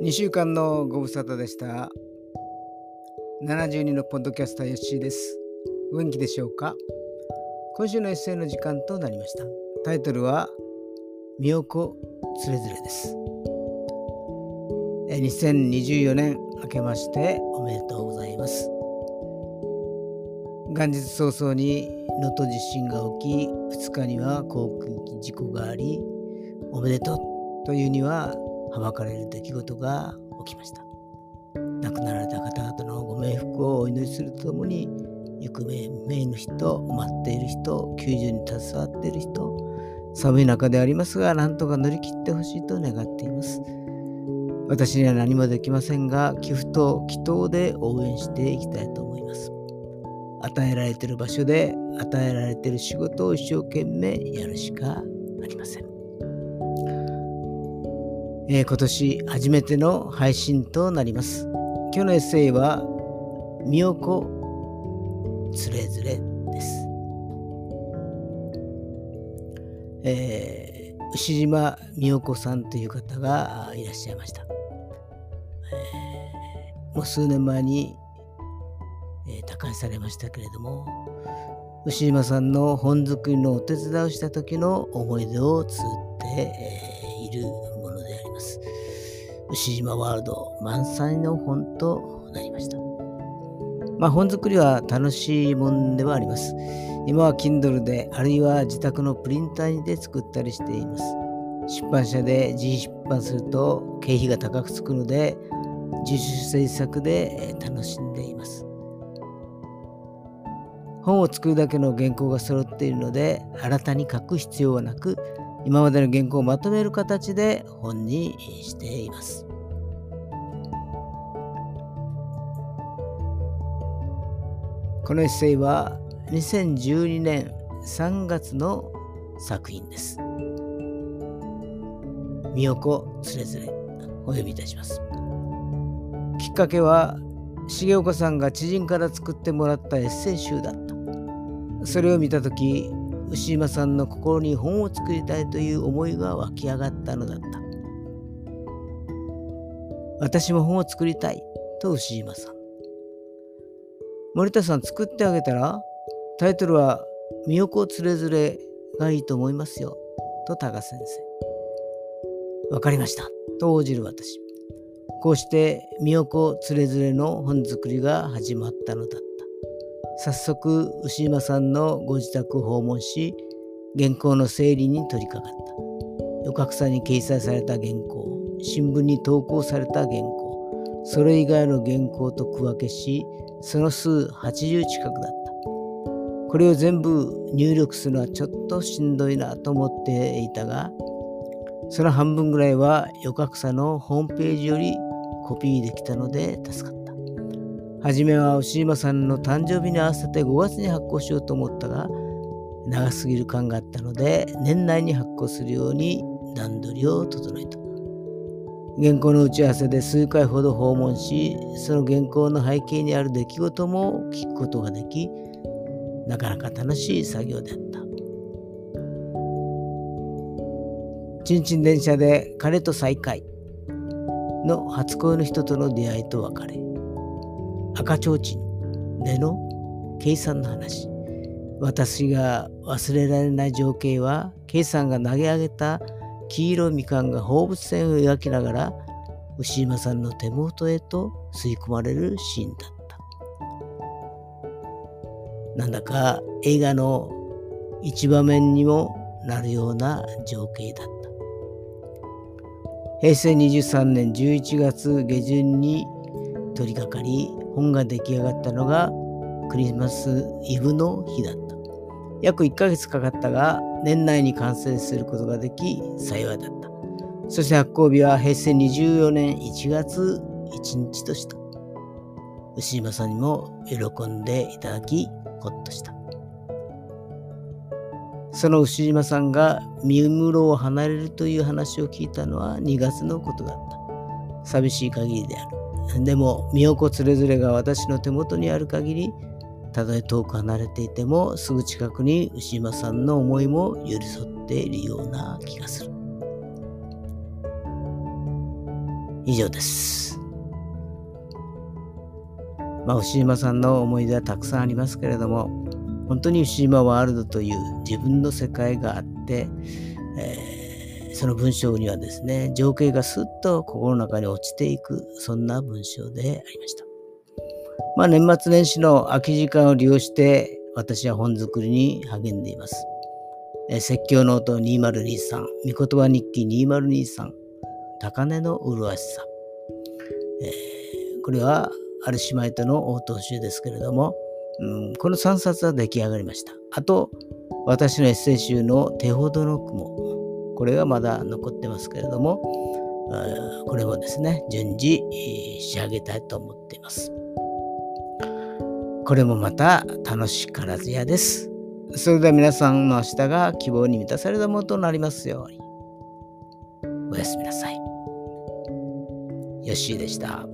2週間のご無沙汰でした。72のポッドキャスターヨッシーです。お元気でしょうか？今週のエッセイの時間となりました。タイトルは、みよこつれづれです。2024年明けましておめでとうございます。元日早々に能登地震が起き、2日には航空機事故があり、おめでとうというにははばかれる出来事が起きました。亡くなられた方々のご冥福をお祈りするとともに行方不明の人待っている人救助に携わっている人寒い中でありますが何とか乗り切ってほしいと願っています。私には何もできませんが寄付と祈祷で応援していきたいと思います。与えられている場所で与えられている仕事を一生懸命やるしかありません。えー、今年初めての配信となります。今日のエッセイは、みよこつれづれです。えー、牛島美代子さんという方がいらっしゃいました。えー、もう数年前に、えー、他界されましたけれども、牛島さんの本作りのお手伝いをした時の思い出を綴って、えー、いる牛島ワールド満載の本となりました。まあ、本作りは楽しいもんではあります。今は Kindle で、あるいは自宅のプリンターで作ったりしています。出版社で自費出版すると経費が高くつくので、自主制作で楽しんでいます。本を作るだけの原稿が揃っているので、新たに書く必要はなく、今までの原稿をまとめる形で本にしています。このエッセイは2012年3月の作品です。みよこつれづれお呼びいたします。きっかけは重岡さんが知人から作ってもらったエッセイ集だった。それを見た時牛島さんの心に本を作りたいという思いが湧き上がったのだった。私も本を作りたいと牛島さん。森田さん作ってあげたらタイトルは「みよこつれづれ」がいいと思いますよ。と多賀先生。わかりました。と応じる私。こうして「みよこつれづれ」の本作りが始まったのだった。早速牛島さんのご自宅を訪問し原稿の整理に取り掛かった。予告さに掲載された原稿新聞に投稿された原稿それ以外の原稿と区分けしその数80近くだった。これを全部入力するのはちょっとしんどいなと思っていたが、その半分ぐらいは予格差のホームページよりコピーできたので助かった。はじめは牛島さんの誕生日に合わせて5月に発行しようと思ったが、長すぎる感があったので、年内に発行するように段取りを整えた。原稿の打ち合わせで数回ほど訪問し、その原稿の背景にある出来事も聞くことができ、なかなか楽しい作業であった。ちんちん電車で彼と再会の初恋の人との出会いと別れ、赤ちょうちんでの計算の話。私が忘れられない情景は、計算が投げ上げた黄色みかんが放物線を描きながら牛島さんの手元へと吸い込まれるシーンだった。なんだか映画の一場面にもなるような情景だった。平成23年11月下旬に取り掛かり本が出来上がったのがクリスマスイブの日だった。約1ヶ月かかったが年内に完成することができ幸いだった。そして発行日は平成24年1月1日とした。牛島さんにも喜んでいただき、ほっとした。その牛島さんが三室を離れるという話を聞いたのは2月のことだった。寂しい限りである。でも、身を子つれづれが私の手元にある限り、たとえ遠く離れていてもすぐ近くに牛島さんの思いも寄り添っているような気がする。以上です。まあ、牛島さんの思い出はたくさんありますけれども、本当に牛島ワールドという自分の世界があって、えー、その文章にはですね、情景がすっと心の中に落ちていく、そんな文章でありました。まあ、年末年始の空き時間を利用して、私は本作りに励んでいます。え説教ノート2023、御言葉日記2023、高値の麗しさ。えー、これは、ある姉妹との応答集ですけれども、うん、この3冊は出来上がりました。あと、私のエッセイ集の手ほどの雲。これがまだ残ってますけれども、これもですね、順次仕上げたいと思っています。これもまた楽しからずやです。それでは皆さんの明日が希望に満たされたものとなりますように。おやすみなさい。よッしーでした。